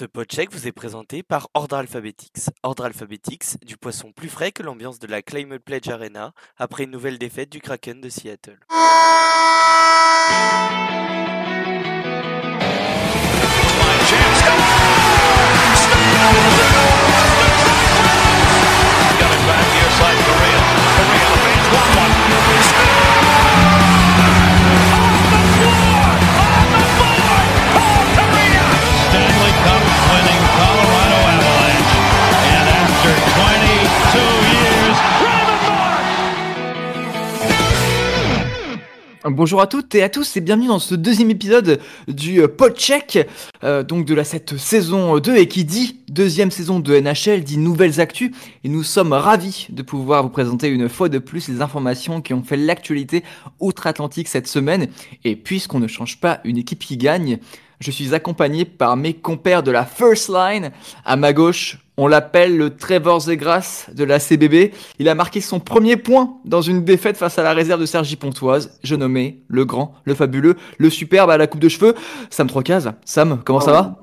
Ce podcheck vous est présenté par Ordre Alphabetics. Ordre Alphabetics, du poisson plus frais que l'ambiance de la Climate Pledge Arena après une nouvelle défaite du Kraken de Seattle. Bonjour à toutes et à tous et bienvenue dans ce deuxième épisode du euh, Podcheck euh, donc de la cette saison 2 et qui dit deuxième saison de NHL dit nouvelles actus. Et nous sommes ravis de pouvoir vous présenter une fois de plus les informations qui ont fait l'actualité outre-Atlantique cette semaine. Et puisqu'on ne change pas une équipe qui gagne je suis accompagné par mes compères de la First Line. À ma gauche, on l'appelle le Trevor Zegras de la CBB. Il a marqué son premier point dans une défaite face à la réserve de Sergi Pontoise. Je nommé le grand, le fabuleux, le superbe à la coupe de cheveux. Sam Trocaz. Sam, comment ça va?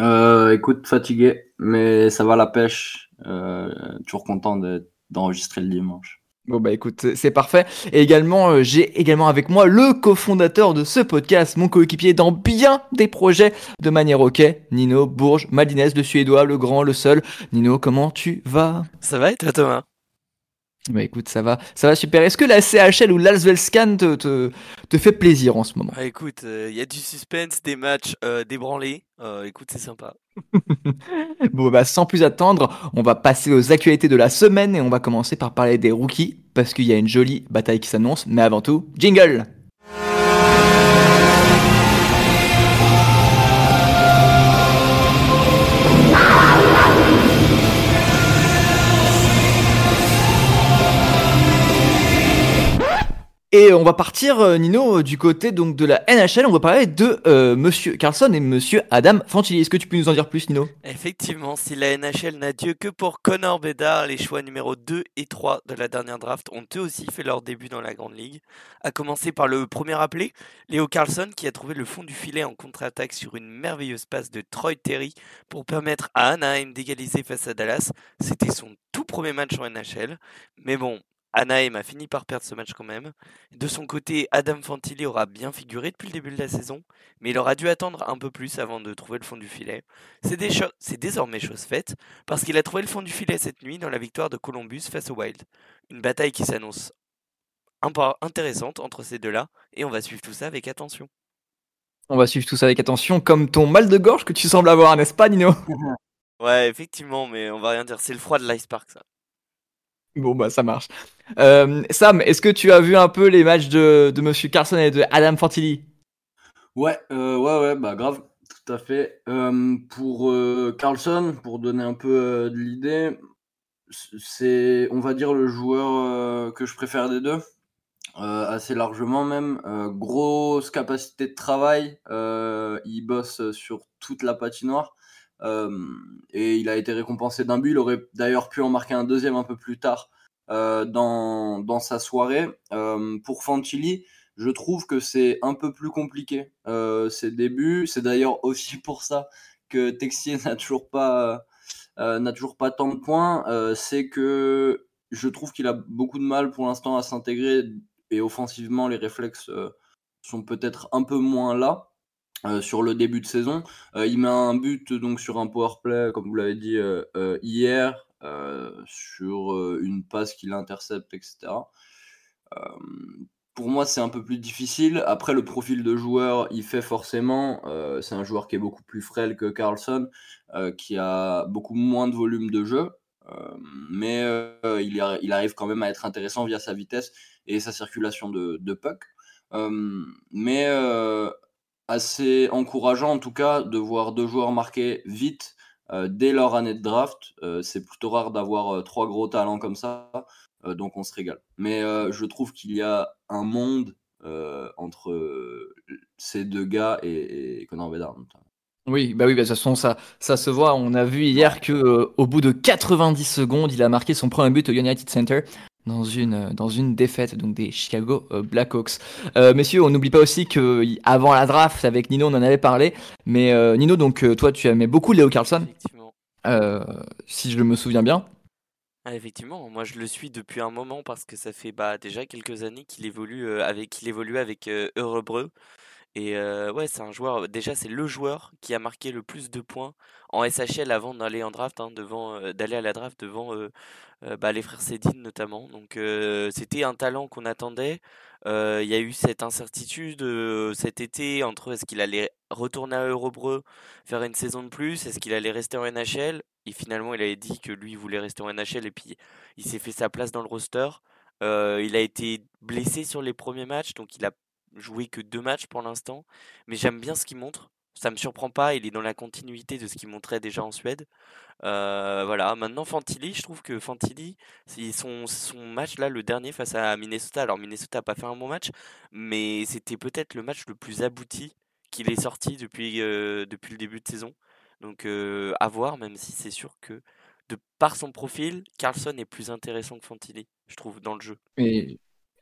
Euh, écoute, fatigué, mais ça va la pêche. Euh, toujours content de- d'enregistrer le dimanche. Bon bah écoute, c'est parfait. Et également, euh, j'ai également avec moi le cofondateur de ce podcast, mon coéquipier dans bien des projets de manière ok, Nino Bourges, Madinez, le suédois, le grand, le seul. Nino, comment tu vas? Ça va et toi Thomas? Bah écoute, ça va, ça va super. Est-ce que la CHL ou l'Alsvelskan te, te, te fait plaisir en ce moment? Ah, Écoute, il y a du suspense, des matchs euh, débranlés. Euh, écoute, c'est sympa. Bon bah sans plus attendre, on va passer aux actualités de la semaine et on va commencer par parler des rookies parce qu'il y a une jolie bataille qui s'annonce. Mais avant tout, jingle Et on va partir, euh, Nino, du côté donc de la NHL. On va parler de euh, Monsieur Carlson et Monsieur Adam Fantilli. Est-ce que tu peux nous en dire plus, Nino? Effectivement, si la NHL n'a Dieu que pour Connor Bedard, les choix numéro 2 et 3 de la dernière draft ont eux aussi fait leur début dans la Grande Ligue. À commencer par le premier appelé, Léo Carlson, qui a trouvé le fond du filet en contre-attaque sur une merveilleuse passe de Troy Terry pour permettre à Anaheim d'égaliser face à Dallas. C'était son tout premier match en NHL. Mais bon, Anaheim a fini par perdre ce match quand même. De son côté, Adam Fantilli aura bien figuré depuis le début de la saison, mais il aura dû attendre un peu plus avant de trouver le fond du filet. C'est désormais chose faite, parce qu'il a trouvé le fond du filet cette nuit dans la victoire de Columbus face au Wild. Une bataille qui s'annonce intéressante entre ces deux-là, et on va suivre tout ça avec attention. On va suivre tout ça avec attention, comme ton mal de gorge que tu sembles avoir, n'est-ce pas, Nino? Ouais, effectivement, mais on va rien dire, c'est le froid de l'Ice Park, ça. Bon, bah ça marche. Euh, Sam, est-ce que tu as vu un peu les matchs de, de Monsieur Carlson et de Adam Fantilli? Ouais, euh, ouais, ouais, bah grave, tout à fait. Euh, pour Carlson, pour donner un peu de l'idée, c'est, on va dire, le joueur que je préfère des deux, assez largement même. Grosse capacité de travail, il bosse sur toute la patinoire. Euh, et il a été récompensé d'un but. Il aurait d'ailleurs pu en marquer un deuxième un peu plus tard euh, dans, dans sa soirée. Euh, pour Fantilli, je trouve que c'est un peu plus compliqué euh, ses débuts. C'est d'ailleurs aussi pour ça que Texier n'a toujours pas n'a toujours pas tant de points. C'est que je trouve qu'il a beaucoup de mal pour l'instant à s'intégrer et offensivement les réflexes sont peut-être un peu moins là euh, sur le début de saison. Euh, il met un but donc sur un power play comme vous l'avez dit euh, hier sur une passe qu'il intercepte etc. Pour moi, c'est un peu plus difficile. Après, le profil de joueur, il fait forcément. c'est un joueur qui est beaucoup plus frêle que Carlson, qui a beaucoup moins de volume de jeu. mais il, arrive quand même à être intéressant via sa vitesse et sa circulation de, de puck. Mais assez encourageant en tout cas de voir deux joueurs marquer vite euh, dès leur année de draft. Euh, c'est plutôt rare d'avoir euh, trois gros talents comme ça. Donc on se régale. Mais je trouve qu'il y a un monde entre ces deux gars et, et Connor Bedard. Oui, bah oui, bah, de toute façon, ça, ça se voit. On a vu hier que au bout de 90 secondes, il a marqué son premier but au United Center. Dans une, dans une défaite donc des Chicago Blackhawks. messieurs, on n'oublie pas aussi que avant la draft avec Nino, on en avait parlé, mais Nino, donc toi, tu aimais beaucoup Léo Carlson, si je me souviens bien. Ah, effectivement, moi je le suis depuis un moment parce que ça fait bah, déjà quelques années qu'il évolue avec qu'il évolue avec et ouais, c'est un joueur. Déjà, c'est le joueur qui a marqué le plus de points en SHL avant d'aller en draft, hein, devant d'aller à la draft devant bah, les frères Cédine notamment. Donc c'était un talent qu'on attendait. Il y a eu cette incertitude cet été entre est-ce qu'il allait retourner à Eurobreu, faire une saison de plus, est-ce qu'il allait rester en NHL Et finalement, il avait dit que lui il voulait rester en NHL et puis il s'est fait sa place dans le roster. il a été blessé sur les premiers matchs, donc il a joué que deux matchs pour l'instant, mais j'aime bien ce qu'il montre. Ça me surprend pas, il est dans la continuité de ce qu'il montrait déjà en Suède. Euh, voilà, maintenant Fantilli, je trouve que Fantilli, son, son match là, le dernier face à Minnesota, alors Minnesota n'a pas fait un bon match, mais c'était peut-être le match le plus abouti qu'il est sorti depuis, euh, depuis le début de saison. Donc euh, à voir, même si c'est sûr que de par son profil, Carlson est plus intéressant que Fantilli, je trouve, dans le jeu.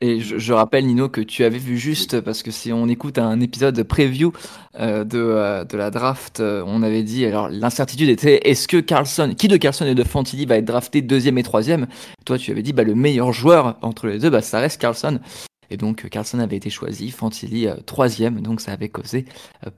Et je, rappelle, Nino, que tu avais vu juste, parce que si on écoute un épisode preview euh, de, euh, de la draft, euh, on avait dit, alors l'incertitude était, est-ce que Carlson, qui de Carlson et de Fantilli va être drafté deuxième et troisième? Toi, tu avais dit, bah, le meilleur joueur entre les deux, bah, ça reste Carlson. Et donc Carlson avait été choisi, Fantilli troisième, donc ça avait causé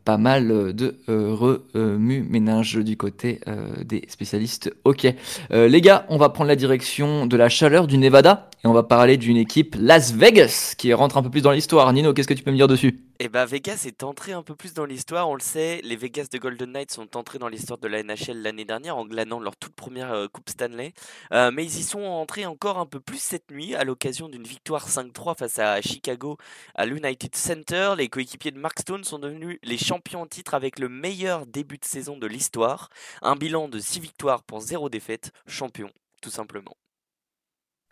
pas mal de remue-ménage du côté des spécialistes? Ok, les gars, on va prendre la direction de la chaleur du Nevada et on va parler d'une équipe Las Vegas qui rentre un peu plus dans l'histoire. Nino, qu'est-ce que tu peux me dire dessus? Eh ben Vegas est entré un peu plus dans l'histoire, on le sait. Les Vegas de Golden Knights sont entrés dans l'histoire de la NHL l'année dernière en glanant leur toute première euh, Coupe Stanley. Euh, mais ils y sont entrés encore un peu plus cette nuit à l'occasion d'une victoire 5-3 face à Chicago à l'United Center. Les coéquipiers de Mark Stone sont devenus les champions en titre avec le meilleur début de saison de l'histoire. Un bilan de 6 victoires pour 0 défaite, champion tout simplement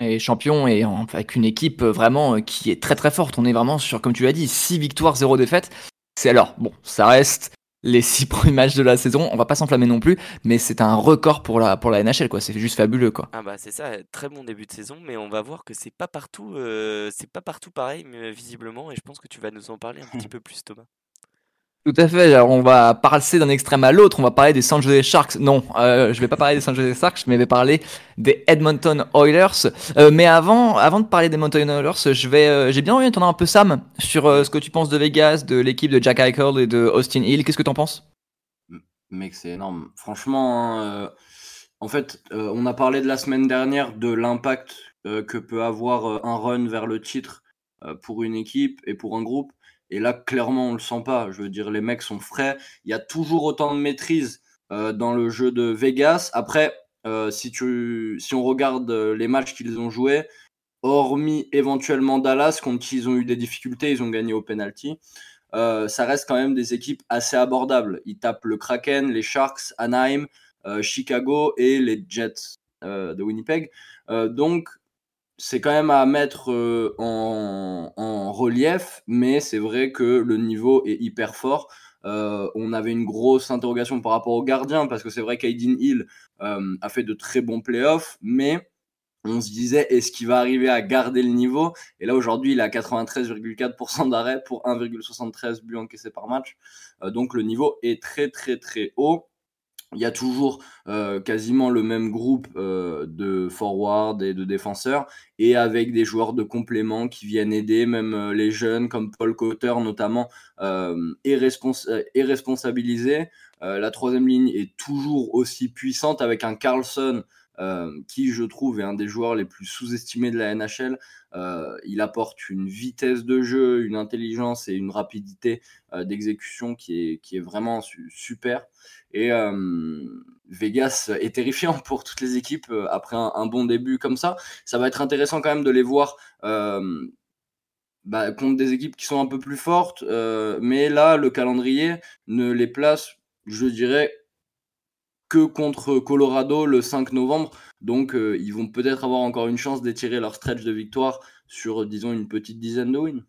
et champion et avec une équipe euh, vraiment euh, qui est très très forte. On est vraiment sur, comme tu l'as dit, 6 victoires, 0 défaites. C'est alors, bon, ça reste les 6 premiers matchs de la saison. On va pas s'enflammer non plus, mais c'est un record pour la, pour la NHL, quoi. C'est juste fabuleux, quoi. Ah bah c'est ça, très bon début de saison, mais on va voir que c'est pas partout, euh, c'est pas partout pareil, mais visiblement, et je pense que tu vas nous en parler un petit peu plus, Thomas. Tout à fait. Alors, on va passer d'un extrême à l'autre. On va parler des San Jose Sharks. Non, euh, je vais pas parler des San Jose Sharks, mais je vais parler des Edmonton Oilers. Euh, mais avant, avant de parler des Edmonton Oilers, je vais, euh, j'ai bien envie d'entendre un peu Sam sur euh, ce que tu penses de Vegas, de l'équipe de Jack Eichel et de Austin Hill. Qu'est-ce que tu en penses Mec, c'est énorme. Franchement, hein, en fait, on a parlé de la semaine dernière de l'impact que peut avoir un run vers le titre pour une équipe et pour un groupe. Et là, clairement, on le sent pas. Je veux dire, les mecs sont frais. Il y a toujours autant de maîtrise euh, dans le jeu de Vegas. Après, euh, si, tu, si on regarde euh, les matchs qu'ils ont joués, hormis éventuellement Dallas, contre qui ils ont eu des difficultés, ils ont gagné au penalty. ça reste quand même des équipes assez abordables. Ils tapent le Kraken, les Sharks, Anaheim, Chicago et les Jets de Winnipeg. donc, c'est quand même à mettre euh, en, relief, mais c'est vrai que le niveau est hyper fort. Euh, on avait une grosse interrogation par rapport au gardien, parce que c'est vrai qu'Aidin Hill euh, a fait de très bons playoffs, mais on se disait, est-ce qu'il va arriver à garder le niveau? Et là, aujourd'hui, il a 93,4% d'arrêt pour 1,73 buts encaissés par match. donc le niveau est très, très, très haut il y a toujours euh, quasiment le même groupe euh, de forward et de défenseurs et avec des joueurs de complément qui viennent aider, même euh, les jeunes comme Paul Cotter notamment est, responsabilisé. la troisième ligne est toujours aussi puissante avec un Carlson qui je trouve est un des joueurs les plus sous-estimés de la NHL. il apporte une vitesse de jeu, une intelligence et une rapidité d'exécution qui est, qui est vraiment super. Et Vegas est terrifiant pour toutes les équipes après un, bon début comme ça. Ça va être intéressant quand même de les voir bah, contre des équipes qui sont un peu plus fortes. mais là, le calendrier ne les place, je dirais, que contre Colorado le 5 novembre. Donc, ils vont peut-être avoir encore une chance d'étirer leur stretch de victoire sur, disons, une petite dizaine de wins.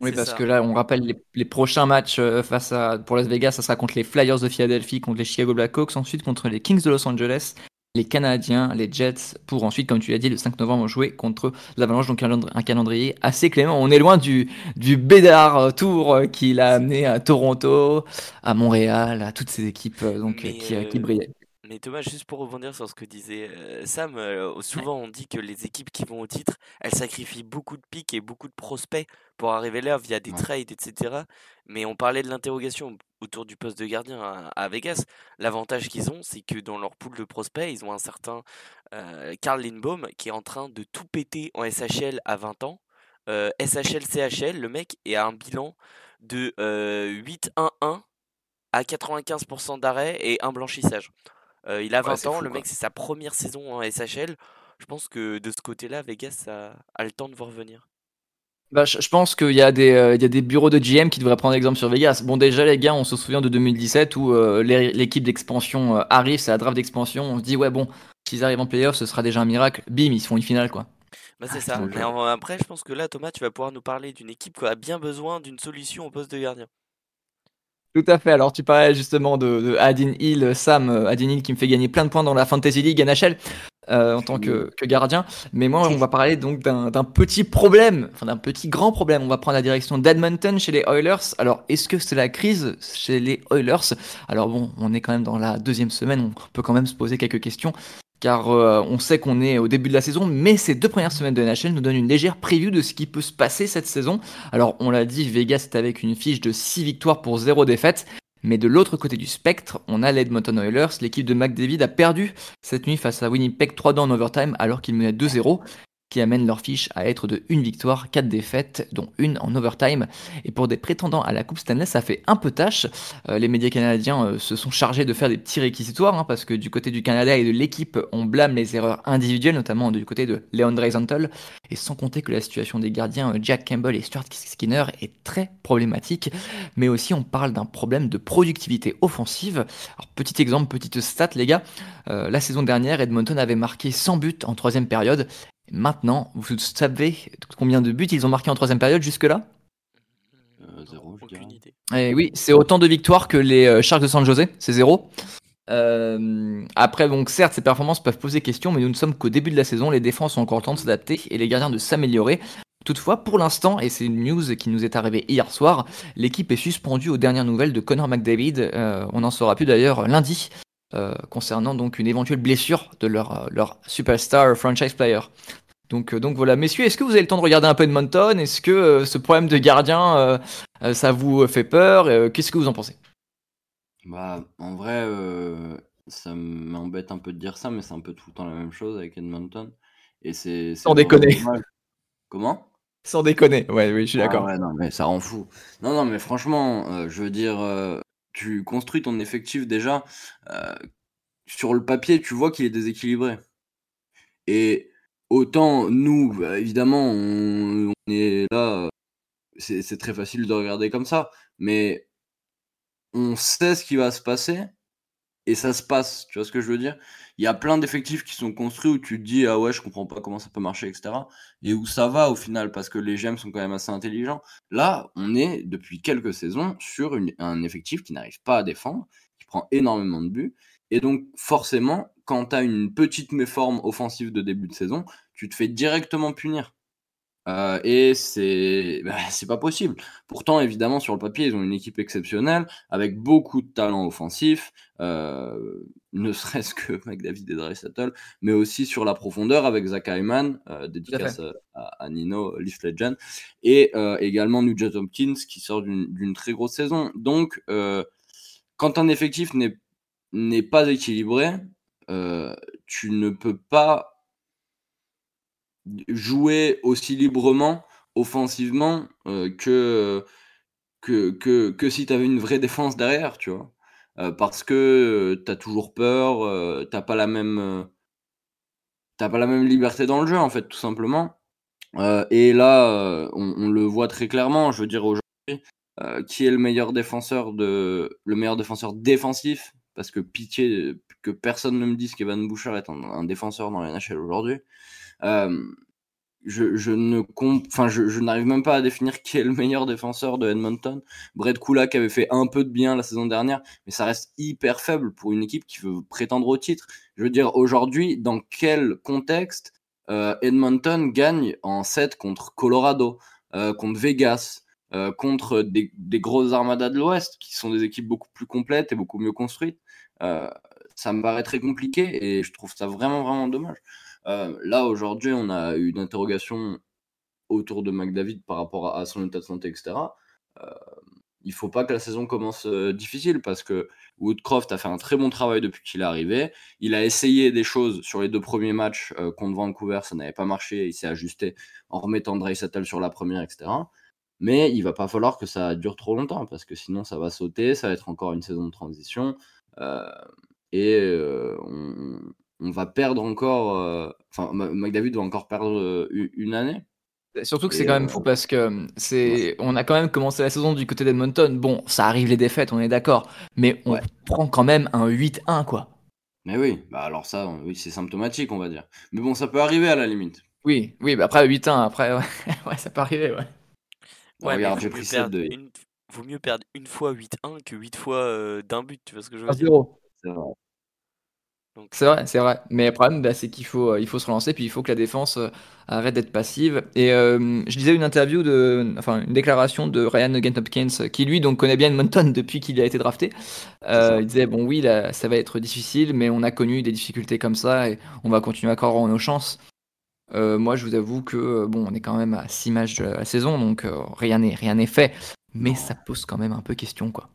Oui, parce que là, on rappelle les, prochains matchs euh, face à, pour Las Vegas, ça sera contre les Flyers de Philadelphie, contre les Chicago Blackhawks, ensuite contre les Kings de Los Angeles, les Canadiens, les Jets, pour ensuite, comme tu l'as dit, le 5 novembre, jouer contre l'Avalanche. Donc un calendrier assez clément. On est loin du, du Bédard Tour qu'il a amené à Toronto, à Montréal, à toutes ces équipes donc, qui, qui brillaient. Mais Thomas, juste pour rebondir sur ce que disait euh, Sam, euh, souvent on dit que les équipes qui vont au titre, elles sacrifient beaucoup de pics et beaucoup de prospects pour arriver là via des trades, etc. Mais on parlait de l'interrogation autour du poste de gardien à, Vegas. L'avantage qu'ils ont, c'est que dans leur pool de prospects, ils ont un certain euh, Karl Lindbaum qui est en train de tout péter en SHL à 20 ans. SHL, CHL, le mec est à un bilan de 8-1-1 à 95% d'arrêt et un blanchissage. Euh, il a 20 ans, le mec, c'est sa première saison en SHL. Je pense que de ce côté-là, Vegas a, le temps de voir venir. Bah, je, pense qu'il y, a des, euh, y a des bureaux de GM qui devraient prendre exemple sur Vegas. Bon, déjà, les gars, on se souvient de 2017 où euh, l'équipe d'expansion arrive, c'est la draft d'expansion. On se dit, ouais, bon, s'ils arrivent en playoff, ce sera déjà un miracle. Bim, ils font une finale, quoi. Bah, c'est ça. Mais après, je pense que là, Thomas, tu vas pouvoir nous parler d'une équipe qui a bien besoin d'une solution au poste de gardien. Tout à fait. Alors, tu parlais justement de, Adin Hill, Sam, euh, Adin Hill qui me fait gagner plein de points dans la Fantasy League NHL euh, en tant que, gardien. Mais moi, on va parler donc d'un petit problème, enfin d'un petit grand problème. On va prendre la direction d'Edmonton chez les Oilers. Alors, est-ce que c'est la crise chez les Oilers? Alors bon, on est quand même dans la deuxième semaine. On peut quand même se poser quelques questions car euh, on sait qu'on est au début de la saison, mais ces deux premières semaines de NHL nous donnent une légère preview de ce qui peut se passer cette saison. Alors on l'a dit, Vegas est avec une fiche de 6 victoires pour 0 défaites, mais de l'autre côté du spectre, on a l'Edmonton Oilers, l'équipe de McDavid a perdu cette nuit face à Winnipeg 3-2 en overtime alors qu'il menait 2-0 qui amène leur fiche à être de une victoire, quatre défaites, dont une en overtime. Et pour des prétendants à la Coupe Stanley, ça fait un peu tâche. Euh, les médias canadiens euh, se sont chargés de faire des petits réquisitoires, hein, parce que du côté du Canada et de l'équipe, on blâme les erreurs individuelles, notamment du côté de Leon Dreisaitl, et sans compter que la situation des gardiens euh, Jack Campbell et Stuart Skinner est très problématique, mais aussi on parle d'un problème de productivité offensive. Alors petit exemple, petite stat les gars, la saison dernière, Edmonton avait marqué 100 buts en troisième période, Maintenant, vous savez combien de buts ils ont marqué en troisième période jusque-là? Euh, Zéro, aucune idée. Et eh oui, c'est autant de victoires que les euh, Sharks de San Jose, c'est zéro. Euh, après, donc certes, ces performances peuvent poser question, mais nous ne sommes qu'au début de la saison. Les défenses ont encore le temps de s'adapter et les gardiens de s'améliorer. Toutefois, pour l'instant, et c'est une news qui nous est arrivée hier soir, l'équipe est suspendue aux dernières nouvelles de Connor McDavid. on en saura plus d'ailleurs lundi. Euh, concernant donc une éventuelle blessure de leur, euh, leur superstar franchise player. Donc, euh, donc voilà, messieurs, est-ce que vous avez le temps de regarder un peu Edmonton? Est-ce que ce problème de gardien, ça vous fait peur? Qu'est-ce que vous en pensez? Bah, en vrai, ça m'embête un peu de dire ça, mais c'est un peu tout le temps la même chose avec Edmonton. Et c'est sans déconner. Comment? Sans déconner. Ouais, oui, je suis ah d'accord. ouais, non, mais ça rend fou. Non, non, mais franchement, je veux dire, tu construis ton effectif déjà, euh, sur le papier, tu vois qu'il est déséquilibré. Et autant nous, bah, évidemment, on, est là, c'est très facile de regarder comme ça, mais on sait ce qui va se passer et ça se passe, tu vois ce que je veux dire? Il y a plein d'effectifs qui sont construits où tu te dis ah ouais je comprends pas comment ça peut marcher etc et où ça va au final parce que les GM sont quand même assez intelligents. Là on est depuis quelques saisons sur un effectif qui n'arrive pas à défendre qui prend énormément de buts et donc forcément quand tu une petite méforme offensive de début de saison tu te fais directement punir euh, et c'est bah, c'est pas possible. Pourtant, évidemment, sur le papier, ils ont une équipe exceptionnelle avec beaucoup de talent offensif, euh, ne serait-ce que McDavid et Draisaitl, mais aussi sur la profondeur avec Zach Hyman, euh, dédicace à, Nino, Leaf Legend, et également Nugent Hopkins qui sort d'une très grosse saison. Donc, quand un effectif n'est pas équilibré, tu ne peux pas jouer aussi librement offensivement euh, que, si tu avais une vraie défense derrière, tu vois. Euh, parce que tu as toujours peur, euh, t'as pas la même t'as pas la même liberté dans le jeu en fait tout simplement. et là, on, le voit très clairement. Je veux dire aujourd'hui, qui est le meilleur défenseur de le meilleur défenseur défensif Parce que pitié que personne ne me dise qu'Evan Boucher est un, défenseur dans la NHL aujourd'hui. Euh, je, je ne enfin, je, je n'arrive même pas à définir qui est le meilleur défenseur de Edmonton. Brett Kulak avait fait un peu de bien la saison dernière, mais ça reste hyper faible pour une équipe qui veut prétendre au titre. Je veux dire, aujourd'hui, dans quel contexte euh, Edmonton gagne en 7 contre Colorado, euh, contre Vegas, euh, contre des, des, grosses armadas de l'Ouest, qui sont des équipes beaucoup plus complètes et beaucoup mieux construites? Ça me paraît très compliqué et je trouve ça vraiment, vraiment dommage. Euh, là, aujourd'hui, on a eu une interrogation autour de McDavid par rapport à, son état de santé, etc. Euh, il faut pas que la saison commence euh, difficile parce que Woodcroft a fait un très bon travail depuis qu'il est arrivé. Il a essayé des choses sur les deux premiers matchs contre Vancouver, ça n'avait pas marché. Il s'est ajusté en remettant Dreysatel sur la première, etc. Mais il va pas falloir que ça dure trop longtemps parce que sinon ça va sauter, ça va être encore une saison de transition. Et on, on va perdre encore. Euh, enfin, McDavid va encore perdre euh, une année. Surtout que c'est quand même fou euh, parce que c'est, on a quand même commencé la saison du côté d'Edmonton. Bon, ça arrive les défaites, on est d'accord, mais on prend quand même un 8-1 quoi. Mais oui, bah alors ça, oui, c'est symptomatique, on va dire. Mais bon, ça peut arriver à la limite. Oui, oui, bah après 8-1, après, ouais. ça peut arriver, ouais. ouais regarde, j'ai pris ça de. Vaut mieux perdre une fois 8-1 que 8 fois d'un but, tu vois ce que je veux dire? C'est vrai. C'est vrai, c'est vrai. Mais le problème, bah, c'est qu'il faut, euh, il faut se relancer, puis il faut que la défense euh, arrête d'être passive. Et euh, je disais une interview de, enfin une déclaration de Ryan Nugent Hopkins, qui lui donc connaît bien Edmonton depuis qu'il a été drafté. il disait bon oui, là, ça va être difficile, mais on a connu des difficultés comme ça et on va continuer à croire en nos chances. moi, je vous avoue que bon, on est quand même à 6 matchs de la saison, donc rien n'est rien n'est fait, mais ça pose quand même un peu question quoi.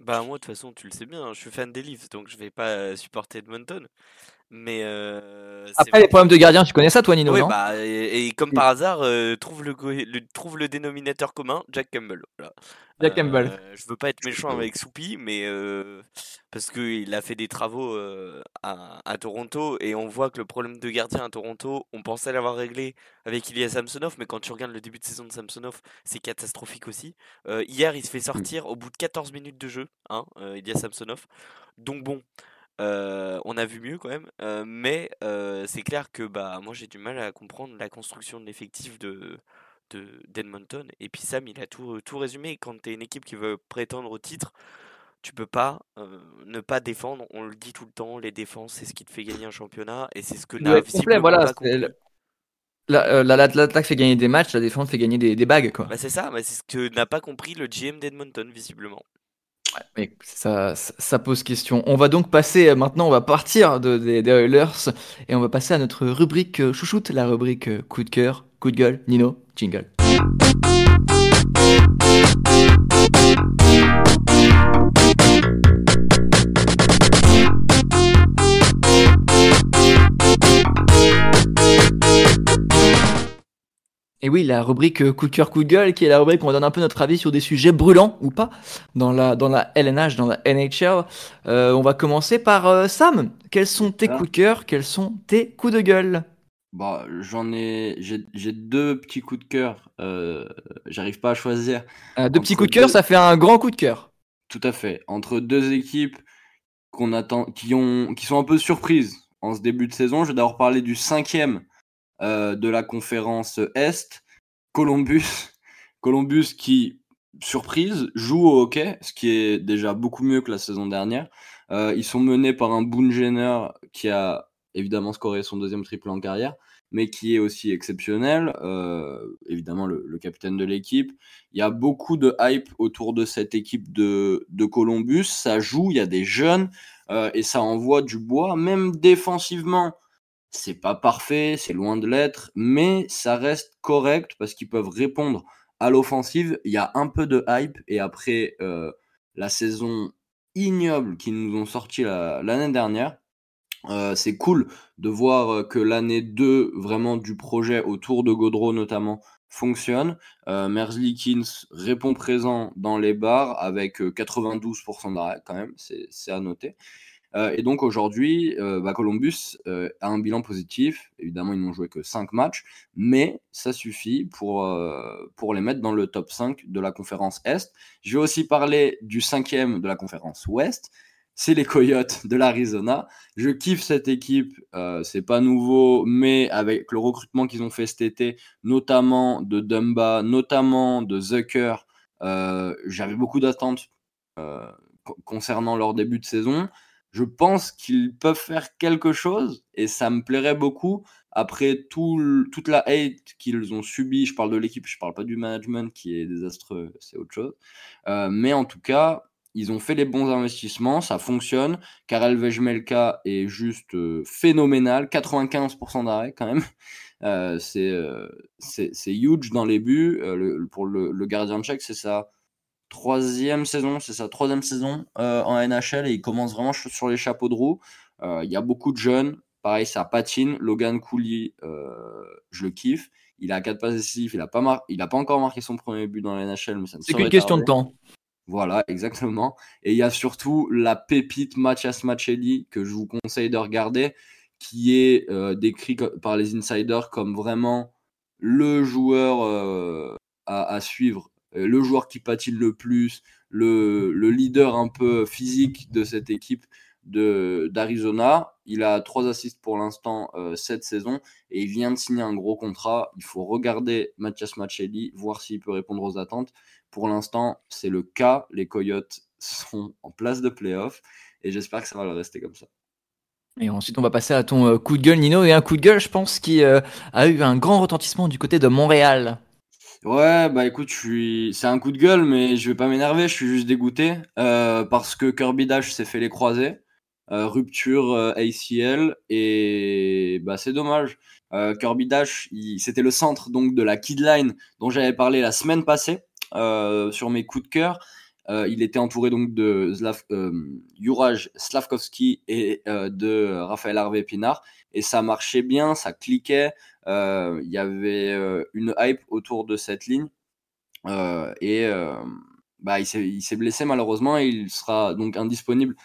Bah moi de toute façon tu le sais bien, hein, je suis fan des Leafs donc je vais pas supporter Edmonton. Mais euh, après les problèmes de gardien, tu connais ça toi Nino Oui non? bah et, comme par hasard trouve le, trouve le dénominateur commun Jack Campbell. Euh, je veux pas être méchant avec Soupi mais parce qu'il a fait des travaux à, à, Toronto et on voit que le problème de gardien à Toronto, on pensait l'avoir réglé avec Ilya Samsonov, mais quand tu regardes le début de saison de Samsonov, c'est catastrophique aussi. hier, il se fait sortir au bout de 14 minutes de jeu, hein, Ilya Samsonov. Donc bon, on a vu mieux quand même, mais c'est clair que bah moi j'ai du mal à comprendre la construction de l'effectif de d'Edmonton. Et puis Sam, il a tout, tout résumé. Quand tu es une équipe qui veut prétendre au titre, tu peux pas ne pas défendre. On le dit tout le temps, les défenses, c'est ce qui te fait gagner un championnat. Et c'est ce que n'a visiblement voilà, pas compris. L'attaque fait gagner des matchs, la défense fait gagner des, des bagues. Quoi. Bah c'est ça, c'est ce que n'a pas compris le GM d'Edmonton, visiblement. Mais ça, ça, pose question. On va donc passer euh, maintenant, on va partir de, des, Oilers et on va passer à notre rubrique euh, chouchoute, la rubrique euh, coup de cœur, coup de gueule. Nino, jingle. Et oui, la rubrique euh, coup de cœur, coup de gueule, qui est la rubrique où on donne un peu notre avis sur des sujets brûlants ou pas dans la, dans la LNH, dans la NHL. Euh, on va commencer par euh, Sam. Quels sont tes ah. coups de cœur? Quels sont tes coups de gueule? Bah, j'en ai, j'ai deux petits coups de cœur. J'arrive pas à choisir. deux petits coups de cœur, ça fait un grand coup de cœur. Tout à fait. Entre deux équipes qu'on attend, qui ont, qui sont un peu surprises en ce début de saison. Je vais d'abord parler du cinquième euh, de la conférence Est, Columbus. Columbus qui, surprise, joue au hockey, ce qui est déjà beaucoup mieux que la saison dernière. Euh, ils sont menés par un Boone Jenner qui a évidemment scoré son deuxième triple en carrière, mais qui est aussi exceptionnel. Euh, évidemment, le, capitaine de l'équipe. Il y a beaucoup de hype autour de cette équipe de, de Columbus. Ça joue, il y a des jeunes et ça envoie du bois, même défensivement. C'est pas parfait, c'est loin de l'être, mais ça reste correct parce qu'ils peuvent répondre à l'offensive. Il y a un peu de hype et après euh, la saison ignoble qu'ils nous ont sorti l'année dernière, euh, c'est cool de voir euh, que l'année 2 vraiment du projet autour de Godreau notamment fonctionne. Euh, Merzlikins répond présent dans les bars avec 92% d'arrêt quand même, c'est à noter. Euh, et donc aujourd'hui, euh, bah, Columbus euh, a un bilan positif. Évidemment, ils n'ont joué que 5 matchs, mais ça suffit pour, pour les mettre dans le top 5 de la conférence Est. Je vais aussi parler du cinquième de la conférence Ouest. c'est les Coyotes de l'Arizona. Je kiffe cette équipe, c'est pas nouveau, mais avec le recrutement qu'ils ont fait cet été, notamment de Dumba, notamment de Zucker, j'avais beaucoup d'attentes concernant leur début de saison. Je pense qu'ils peuvent faire quelque chose et ça me plairait beaucoup après tout, toute la hate qu'ils ont subie. Je parle de l'équipe, je parle pas du management qui est désastreux, c'est autre chose. mais en tout cas, ils ont fait les bons investissements, ça fonctionne. Karel Vejmelka est juste euh, phénoménal, 95% d'arrêt quand même. Euh, euh, c'est huge dans les buts. pour le, gardien de chèque, c'est sa troisième saison, c'est sa troisième saison en NHL et il commence vraiment sur les chapeaux de roue. Il y a beaucoup de jeunes. Pareil, ça patine. Logan Cooley, je le kiffe. Il a 4 passes décisives. Il n'a pas, il a pas encore marqué son premier but dans la NHL, mais ça C'est qu'une question de temps. Voilà, exactement. Et il y a surtout la pépite Mathias Machelli que je vous conseille de regarder, qui est euh, décrit par les insiders comme vraiment le joueur euh, à, suivre, euh, le joueur qui patine le plus, le, leader un peu physique de cette équipe d'Arizona. Il a trois assists pour l'instant cette saison et il vient de signer un gros contrat. Il faut regarder Mathias Machelli, voir s'il peut répondre aux attentes. Pour l'instant, c'est le cas. Les Coyotes sont en place de playoff et j'espère que ça va le rester comme ça. Et ensuite, on va passer à ton euh, coup de gueule, Nino, et un coup de gueule, je pense, qui euh, a eu un grand retentissement du côté de Montréal. Ouais, bah écoute, c'est un coup de gueule, mais je vais pas m'énerver, je suis juste dégoûté euh, parce que Kirby Dash s'est fait les croiser, rupture ACL, et bah c'est dommage. Kirby Dash, c'était le centre donc de la Kidline dont j'avais parlé la semaine passée. Euh, sur mes coups de cœur. Euh, il était entouré donc de Slav, euh, Juraj Slavkovski et de Raphaël Harvey Pinard. Et ça marchait bien, ça cliquait. Il y avait une hype autour de cette ligne. et bah, il s'est blessé malheureusement et il sera donc indisponible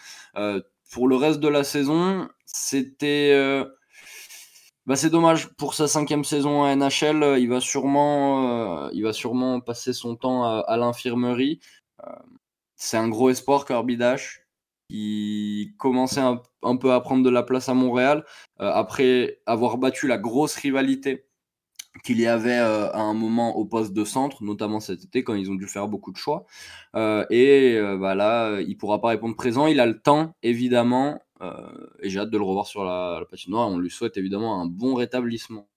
pour le reste de la saison. C'était bah, c'est dommage pour sa cinquième saison à NHL. Euh, il va sûrement, euh, il va sûrement passer son temps à, l'infirmerie. Euh, c'est un gros espoir, Kirby Dash. Il commençait un, peu à prendre de la place à Montréal après avoir battu la grosse rivalité qu'il y avait à un moment au poste de centre, notamment cet été quand ils ont dû faire beaucoup de choix. et bah là, il pourra pas répondre présent. Il a le temps, évidemment. Euh, et j'ai hâte de le revoir sur la, patinoire. On lui souhaite évidemment un bon rétablissement.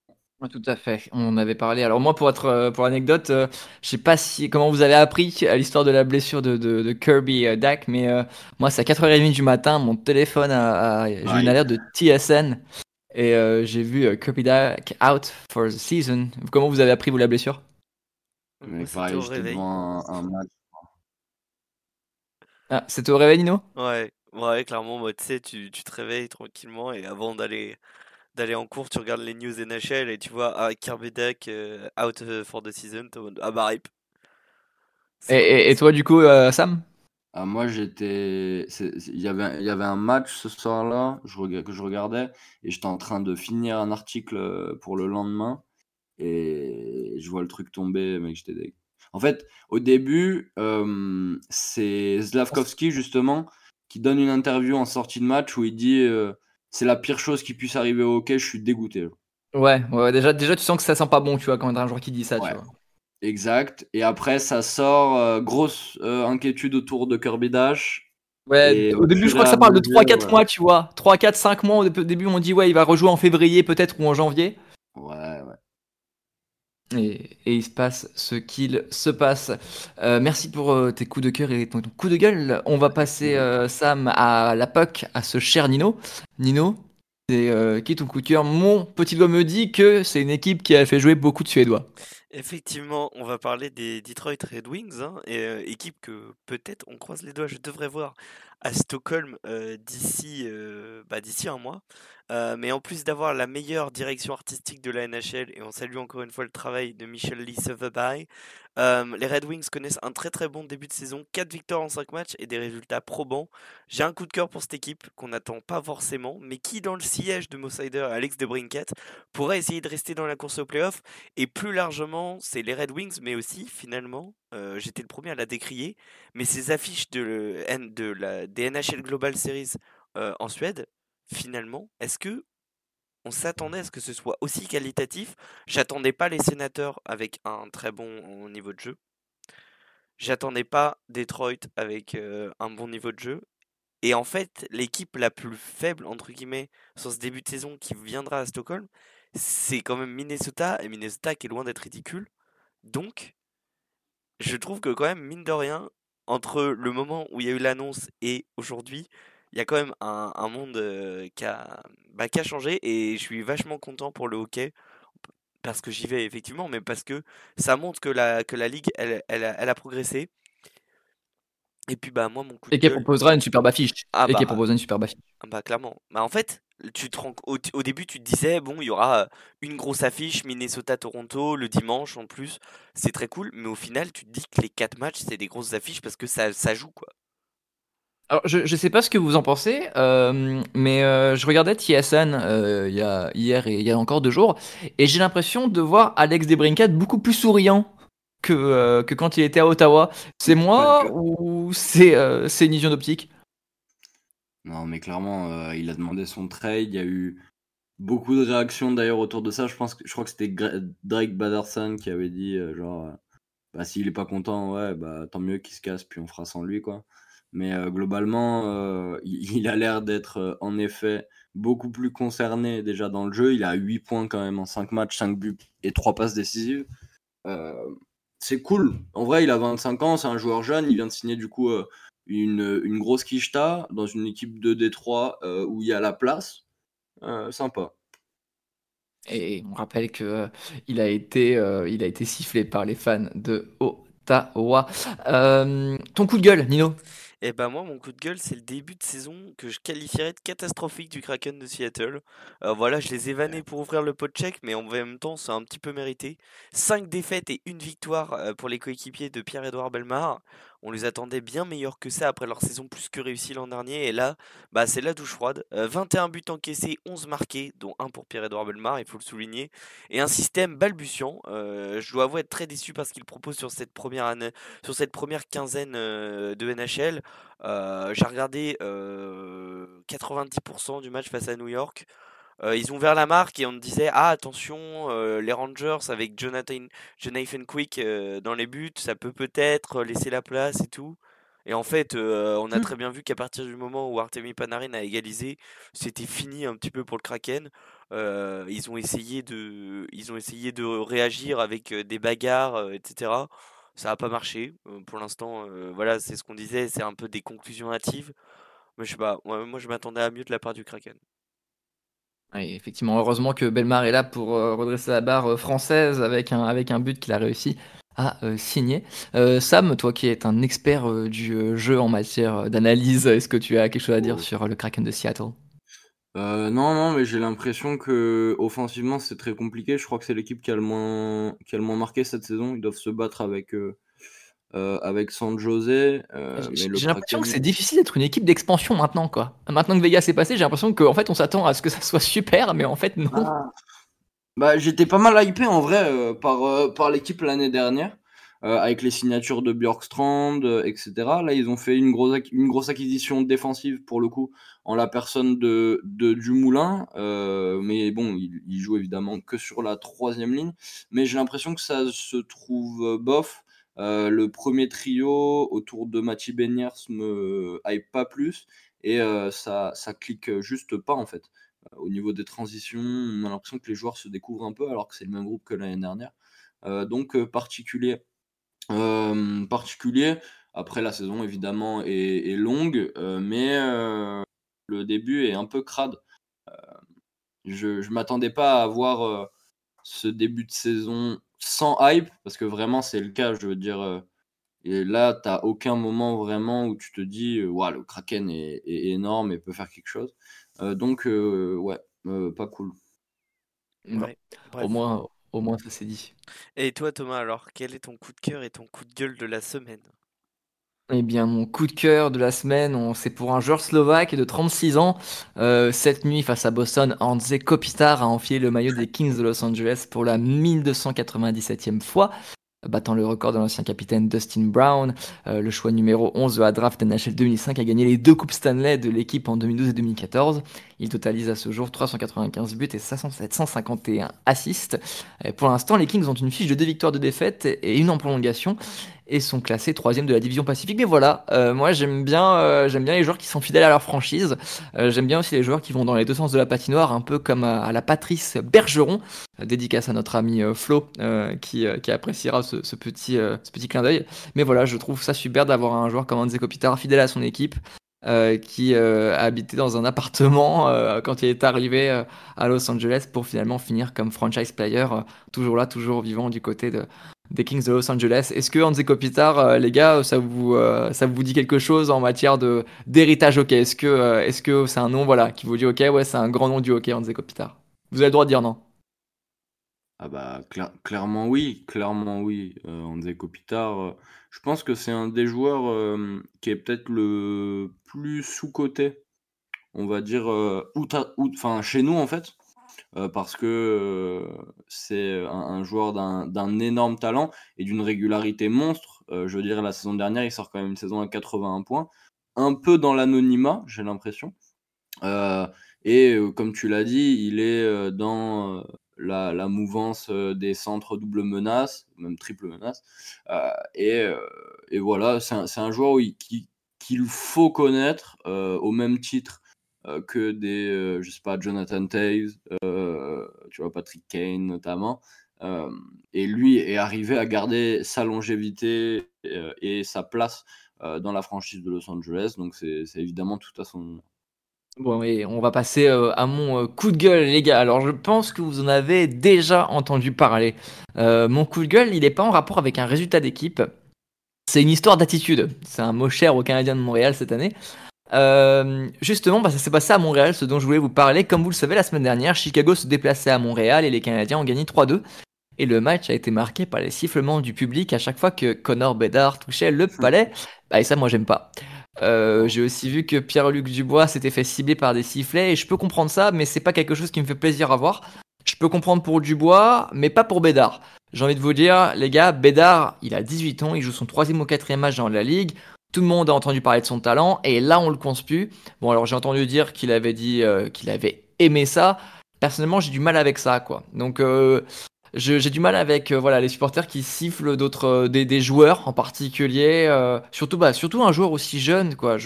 Tout à fait. On avait parlé. Alors moi, pour être euh, pour l'anecdote, je euh, je sais pas si comment vous avez appris l'histoire de la blessure de, Kirby Dak, mais moi, c'est à 4h30 du matin, mon téléphone a, j'ai une alerte de TSN et j'ai vu Kirby Dak out for the season. Comment vous avez appris vous la blessure? Pareil, j'étais devant un, match. Ah, c'était au réveil, Nino? Ouais. Ouais, clairement, moi, tu sais, tu, tu te réveilles tranquillement et avant d'aller d'aller en cours, tu regardes les news NHL et tu vois ah, Kirby Duck euh, out euh, for the season, ah bah rip. Et, et, toi, du coup, euh, Sam? Ah, Moi, j'étais. Il y avait, il y avait un match ce soir-là que je regardais et j'étais en train de finir un article pour le lendemain et je vois le truc tomber, mec, j'étais deg. En fait, au début, c'est Slavkovski justement qui donne une interview en sortie de match où il dit euh, c'est la pire chose qui puisse arriver au hockey, je suis dégoûté. Ouais, ouais, déjà, déjà tu sens que ça sent pas bon, tu vois, quand un joueur qui dit ça, tu vois. Exact. Et après, ça sort, euh, grosse euh, inquiétude autour de Kirby Dash. Ouais, au début, je crois que ça parle de 3-4 mois, tu vois. 3, 4, 5 mois. Au début, on dit, ouais, il va rejouer en février peut-être ou en janvier. Ouais, Et, il se passe ce qu'il se passe. Euh, merci pour euh, tes coups de cœur et ton, coup de gueule. On va passer, euh, Sam, à la POC, à ce cher Nino. Nino, c'est qui ton coup de cœur Mon petit doigt me dit que c'est une équipe qui a fait jouer beaucoup de Suédois. Effectivement, on va parler des Detroit Red Wings, hein, et, équipe que peut-être on croise les doigts, je devrais voir à Stockholm d'ici bah, d'ici un mois. Euh, mais en plus d'avoir la meilleure direction artistique de la NHL, et on salue encore une fois le travail de Michel Lee euh, les Red Wings connaissent un très très bon début de saison, 4 victoires en 5 matchs et des résultats probants. J'ai un coup de cœur pour cette équipe qu'on n'attend pas forcément, mais qui dans le siège de Mossider et Alex de Brinket pourrait essayer de rester dans la course au playoff? Et plus largement, c'est les Red Wings, mais aussi finalement, euh, j'étais le premier à la décrier, mais ces affiches de, de, la, des NHL Global Series euh, en Suède, finalement, est-ce que on s'attendait à ce que ce soit aussi qualitatif J'attendais pas les sénateurs avec un très bon niveau de jeu. J'attendais pas Detroit avec euh, un bon niveau de jeu. Et en fait, l'équipe la plus faible, entre guillemets, sur ce début de saison qui viendra à Stockholm, c'est quand même Minnesota. Et Minnesota qui est loin d'être ridicule. Donc, je trouve que quand même, mine de rien, entre le moment où il y a eu l'annonce et aujourd'hui, il y a quand même un, monde euh, qui, a, bah, qui a changé et je suis vachement content pour le hockey parce que j'y vais effectivement, mais parce que ça montre que la, que la ligue, elle, elle, a, elle a progressé. Et puis bah moi mon coup de Et qui proposera une superbe affiche. Ah, et qui bah, proposera une superbe affiche. Ah, bah clairement. Bah en fait, tu te au, au, début tu te disais bon il y aura une grosse affiche Minnesota Toronto le dimanche en plus c'est très cool mais au final tu te dis que les quatre matchs c'est des grosses affiches parce que ça, ça joue quoi alors, je, je sais pas ce que vous en pensez, euh, mais euh, je regardais TSN euh, il y a, hier et il y a encore deux jours, et j'ai l'impression de voir Alex Debrincat beaucoup plus souriant que, que quand il était à Ottawa. C'est moi ou c'est une vision d'optique? Non, mais clairement, il a demandé son trade. Il y a eu beaucoup de réactions d'ailleurs autour de ça. Je pense que je crois que c'était Drake Baderson qui avait dit genre, bah s'il est pas content, ouais, bah tant mieux qu'il se casse, puis on fera sans lui quoi. Mais euh, globalement, euh, il, a l'air d'être euh, en effet beaucoup plus concerné déjà dans le jeu. Il a 8 points quand même en 5 matchs, 5 buts et 3 passes décisives. c'est cool. En vrai, il a 25 ans, c'est un joueur jeune. Il vient de signer du coup une, une, grosse quicheta dans une équipe de Détroit où il y a la place. sympa. Et on rappelle que il a été, a été sifflé par les fans de Ottawa. ton coup de gueule, Nino? Et eh ben moi, mon coup de gueule, c'est le début de saison que je qualifierais de catastrophique du Kraken de Seattle. Euh, voilà, je les ai vannés pour ouvrir le pot check, mais en même temps, c'est un petit peu mérité. 5 défaites et une victoire euh, pour les coéquipiers de Pierre-Edouard Belmar. On les attendait bien meilleurs que ça après leur saison plus que réussie l'an dernier. Et là, bah, c'est la douche froide. 21 euh, buts encaissés, 11 marqués, dont un pour Pierre-Edouard Belmar, il faut le souligner. Et un système balbutiant. je dois avouer être très déçu parce qu'il propose sur cette première, année, sur cette première quinzaine de NHL. Euh, j'ai regardé 90% euh, du match face à New York. Euh, ils ont ouvert la marque et on disait ah attention les Rangers avec Jonathan Jonathan Quick dans les buts ça peut peut-être laisser la place et tout et en fait on a mmh. très bien vu qu'à partir du moment où Artemi Panarin a égalisé c'était fini un petit peu pour le Kraken ils ont essayé de ils ont essayé de réagir avec des bagarres etc ça n'a pas marché. pour l'instant, voilà, c'est ce qu'on disait, c'est un peu des conclusions hâtives. Mais je sais pas, moi, je m'attendais à mieux de la part du Kraken. Effectivement, heureusement que Belmar est là pour redresser la barre française avec un, avec un but qu'il a réussi à signer. Sam, toi qui es un expert du jeu en matière d'analyse, est-ce que tu as quelque chose à dire sur le Kraken de Seattle? Euh, non, non, mais j'ai l'impression que offensivement c'est très compliqué. Je crois que c'est l'équipe qui a le moins qui a le moins marqué cette saison. Ils doivent se battre avec euh, euh, avec San José. j'ai l'impression que c'est difficile d'être une équipe d'expansion maintenant, quoi. Maintenant que Vegas est passé, j'ai l'impression qu'en fait on s'attend à ce que ça soit super, mais en fait non. Ah. Bah, j'étais pas mal hypé en vrai par par l'équipe l'année dernière. Euh, avec les signatures de Bjorkstrand, euh, etc. Là, ils ont fait une grosse, une grosse acquisition défensive pour le coup, en la personne de, de Dumoulin. Euh, mais bon, il, il, joue évidemment que sur la troisième ligne. Mais j'ai l'impression que ça se trouve bof. Euh, le premier trio autour de Mathieu Beniers me hype pas plus et euh, ça, ça clique juste pas en fait. au niveau des transitions, on a l'impression que les joueurs se découvrent un peu alors que c'est le même groupe que l'année dernière. donc particulier particulier. Après, la saison, évidemment, est, longue, mais le début est un peu crade. je ne m'attendais pas à avoir ce début de saison sans hype, parce que vraiment, c'est le cas. Je veux dire, et là, tu n'as aucun moment vraiment où tu te dis, ouais, le Kraken est, énorme et peut faire quelque chose. donc, ouais, pas cool. Au moins, au moins, ça s'est dit. Et toi, Thomas, alors, quel est ton coup de cœur et ton coup de gueule de la semaine? Eh bien, mon coup de cœur de la semaine, c'est pour un joueur slovaque de 36 ans. Euh, cette nuit, face à Boston, Andrzej Kopitar a enfilé le maillot des Kings de Los Angeles pour la 1297e fois. battant le record de l'ancien capitaine Dustin Brown. Euh, le choix numéro 11 de la draft NHL 2005 a gagné les deux Coupes Stanley de l'équipe en 2012 et 2014. Il totalise à ce jour 395 buts et 751 assists. Et pour l'instant, les Kings ont une fiche de deux victoires de défaite et une en prolongation et sont classés troisième de la division Pacifique. Mais voilà, euh, moi j'aime bien, euh, bien les joueurs qui sont fidèles à leur franchise. Euh, j'aime bien aussi les joueurs qui vont dans les deux sens de la patinoire, un peu comme à, la Patrice Bergeron. dédicace à notre ami Flo qui, qui, appréciera ce, petit, ce petit clin d'œil. Mais voilà, je trouve ça super d'avoir un joueur comme Anze Kopitar fidèle à son équipe. Qui a habité dans un appartement quand il est arrivé à Los Angeles pour finalement finir comme franchise player, toujours là, toujours vivant du côté de, des Kings de Los Angeles. Est-ce que Anze Kopitar, les gars, ça vous, ça vous dit quelque chose en matière de d'héritage hockey? Est-ce que est-ce que c'est un nom voilà qui vous dit ok ouais c'est un grand nom du hockey Anze Kopitar? Vous avez le droit de dire non ah bah clairement oui, clairement oui. Anze Kopitar, je pense que c'est un des joueurs qui est peut-être le plus sous-coté, on va dire, enfin, chez nous en fait, parce que c'est un, joueur d'un énorme talent et d'une régularité monstre. je veux dire, la saison dernière, il sort quand même une saison à 81 points, un peu dans l'anonymat, j'ai l'impression. et comme tu l'as dit, il est dans la, mouvance euh, des centres double menace, même triple menace. Euh, euh, et, voilà, c'est un, joueur qu'il faut connaître au même titre que des, je sais pas, Jonathan Taves, tu vois, Patrick Kane notamment. et lui est arrivé à garder sa longévité et, sa place dans la franchise de Los Angeles. Donc c'est évidemment tout à son, Bon, et on va passer euh, à mon euh, coup de gueule, les gars. Alors, je pense que vous en avez déjà entendu parler. Euh, mon coup de gueule, il n'est pas en rapport avec un résultat d'équipe. C'est une histoire d'attitude. C'est un mot cher aux Canadiens de Montréal cette année. Justement, bah, ça s'est passé à Montréal, ce dont je voulais vous parler. Comme vous le savez, la semaine dernière, Chicago se déplaçait à Montréal et les Canadiens ont gagné 3-2. Et le match a été marqué par les sifflements du public à chaque fois que Connor Bedard touchait le palais. Bah, et ça, moi, j'aime pas. Euh, j'ai aussi vu que Pierre-Luc Dubois s'était fait cibler par des sifflets et je peux comprendre ça, mais c'est pas quelque chose qui me fait plaisir à voir. Je peux comprendre pour Dubois, mais pas pour Bédard. J'ai envie de vous dire, les gars, Bédard, il a 18 ans, il joue son troisième ou quatrième match dans la ligue. Tout le monde a entendu parler de son talent et là on le conspue. Bon alors j'ai entendu dire qu'il avait dit euh, qu'il avait aimé ça. Personnellement j'ai du mal avec ça quoi. Donc euh, j'ai du mal avec euh, voilà les supporters qui sifflent d'autres euh, des, joueurs en particulier surtout bah surtout un joueur aussi jeune quoi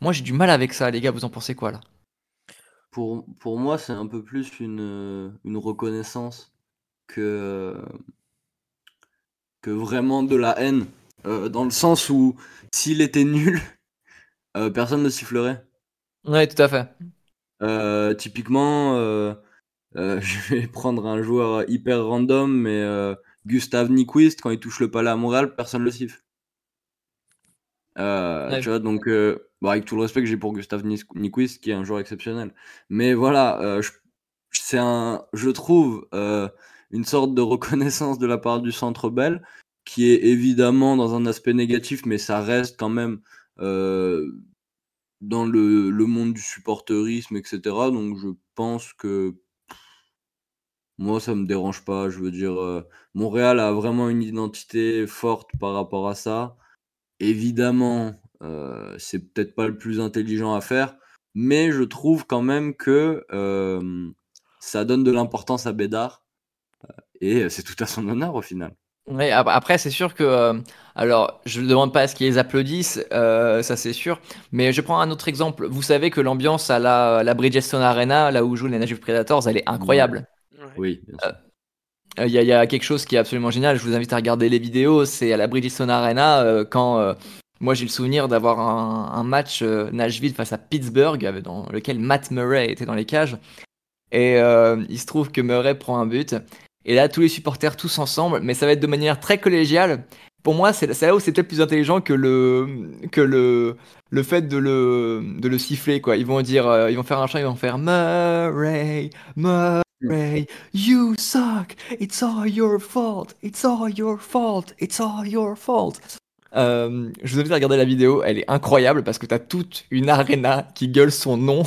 moi j'ai du mal avec ça les gars vous en pensez quoi là? Pour, moi c'est un peu plus une, reconnaissance que vraiment de la haine dans le sens où s'il était nul personne ne sifflerait ouais tout à fait typiquement euh, je vais prendre un joueur hyper random, mais euh, Gustave Nyquist, quand il touche le palais à Montréal, personne le siffle. Euh, tu vois, donc, bon, avec tout le respect que j'ai pour Gustave Nyquist, qui est un joueur exceptionnel. Mais voilà, c'est un, je trouve, une sorte de reconnaissance de la part du Centre Bell, qui est évidemment dans un aspect négatif, mais ça reste quand même dans le, monde du supporterisme, etc. Donc je pense que moi, ça me dérange pas. Je veux dire, euh, Montréal a vraiment une identité forte par rapport à ça. Évidemment, euh, c'est peut-être pas le plus intelligent à faire, mais je trouve quand même que euh, ça donne de l'importance à Bédard et c'est tout à son honneur au final. Ouais, après, c'est sûr que. alors, je ne demande pas à ce qu'ils applaudissent, ça c'est sûr. Mais je prends un autre exemple. Vous savez que l'ambiance à la, la Bridgestone Arena, là où jouent les Nashville Predators, elle est incroyable. Oui, euh, Il y, a quelque chose qui est absolument génial. Je vous invite à regarder les vidéos. C'est à la Bridgestone Arena euh, quand euh, moi j'ai le souvenir d'avoir un, match Nashville face à Pittsburgh dans lequel Matt Murray était dans les cages. Et il se trouve que Murray prend un but. Et là, tous les supporters, tous ensemble, mais ça va être de manière très collégiale. Pour moi, c'est là où c'est peut-être plus intelligent que le, que le, le fait de le, de le siffler, quoi. Ils vont dire, ils vont faire un chant, ils vont faire Murray, Murray. Ray, you suck. It's all your fault. It's all your fault. It's all your fault. Euh, je vous invite à regarder la vidéo, elle est incroyable parce que t'as toute une arena qui gueule son nom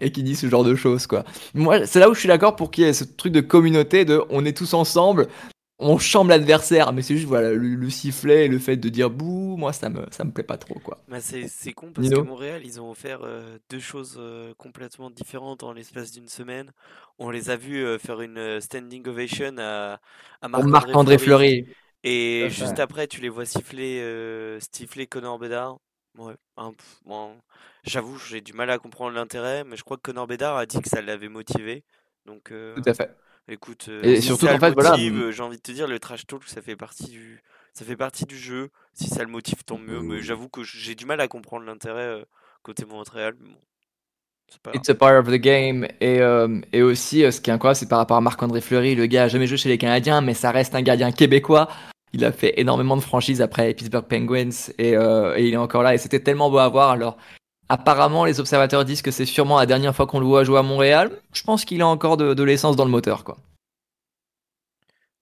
et qui dit ce genre de choses quoi. Moi, c'est là où je suis d'accord pour qu'il y ait ce truc de communauté de on est tous ensemble on chambre l'adversaire, mais c'est juste voilà le, le sifflet et le fait de dire bouh, moi ça me ça me plaît pas trop quoi. Bah, c'est c'est con parce Nino que Montréal, ils ont offert euh, deux choses euh, complètement différentes en l'espace d'une semaine. On les a vus euh, faire une standing ovation à, Marc-André Fleury. Fleury. Et juste après, tu les vois siffler, siffler Connor Bedard. Ouais, pff, bon, j'avoue, j'ai du mal à comprendre l'intérêt, mais je crois que Connor Bedard a dit que ça l'avait motivé. Donc, euh, Tout à fait. écoute, euh, Et si surtout fait, voilà, motive, j'ai envie de te dire, le trash talk, ça fait partie du, ça fait partie du jeu. Si ça le motive, tant mieux. Mais Euh, j'avoue que j'ai du mal à comprendre l'intérêt euh, côté Montréal. Bon, pas. It's a part of the game. Et, euh, et aussi, ce qui est incroyable, c'est par rapport à Marc-André Fleury. Le gars a jamais joué chez les Canadiens, mais ça reste un gardien québécois. Il a fait énormément de franchises après Pittsburgh Penguins et, euh, et il est encore là. Et c'était tellement beau à voir. Alors, apparemment, les observateurs disent que c'est sûrement la dernière fois qu'on le voit jouer à Montréal. Je pense qu'il a encore de, de l'essence dans le moteur, quoi.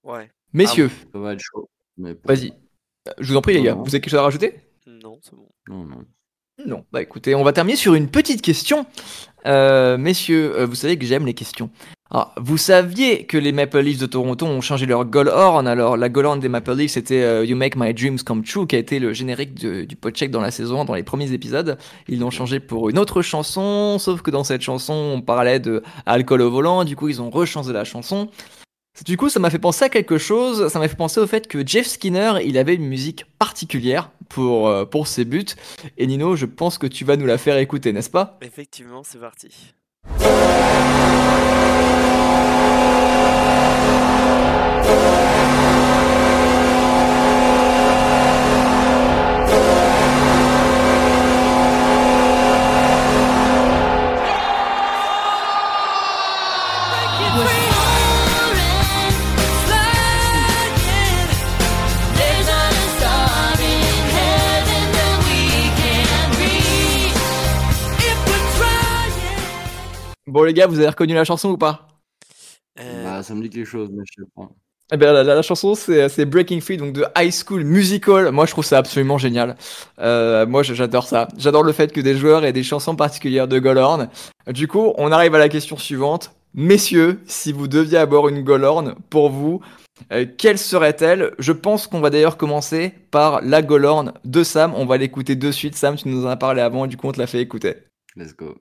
Ouais. Messieurs, Ça va être chaud. Mais pour- vas-y. Je vous en prie, les gars. Non. Vous avez quelque chose à rajouter? Non, c'est bon. Non, non. Non. Bah écoutez, on va terminer sur une petite question. Euh, messieurs, euh, vous savez que j'aime les questions. Alors, vous saviez que les Maple Leafs de Toronto ont changé leur goal horn. Alors, la goal horn des Maple Leafs, c'était euh, You Make My Dreams Come True, qui a été le générique de- du podcheck dans la saison, dans les premiers épisodes. Ils l'ont changé pour une autre chanson, sauf que dans cette chanson, on parlait de alcool au volant. Du coup, ils ont rechangé la chanson. Du coup, ça m'a fait penser à quelque chose. Ça m'a fait penser au fait que Jeff Skinner, il avait une musique particulière pour, euh, pour ses buts. Et Nino, je pense que tu vas nous la faire écouter, n'est-ce pas? Effectivement, c'est parti. Bon, les gars, vous avez reconnu la chanson ou pas? Euh, Bah, ça me dit quelque chose, mais je sais pas. Eh ben, la, la- chanson, c'est Breaking Free, donc de High School Musical. Moi, je trouve ça absolument génial. Euh, moi, j'adore ça. J'adore le fait que des joueurs aient des chansons particulières de Goalhorn. Du coup, on arrive à la question suivante. Messieurs, si vous deviez avoir une Goalhorn, pour vous, euh, quelle serait-elle? Je pense qu'on va d'ailleurs commencer par la Goalhorn de Sam. On va l'écouter de suite. Sam, tu nous en as parlé avant, du coup, on te l'a fait écouter. Let's go.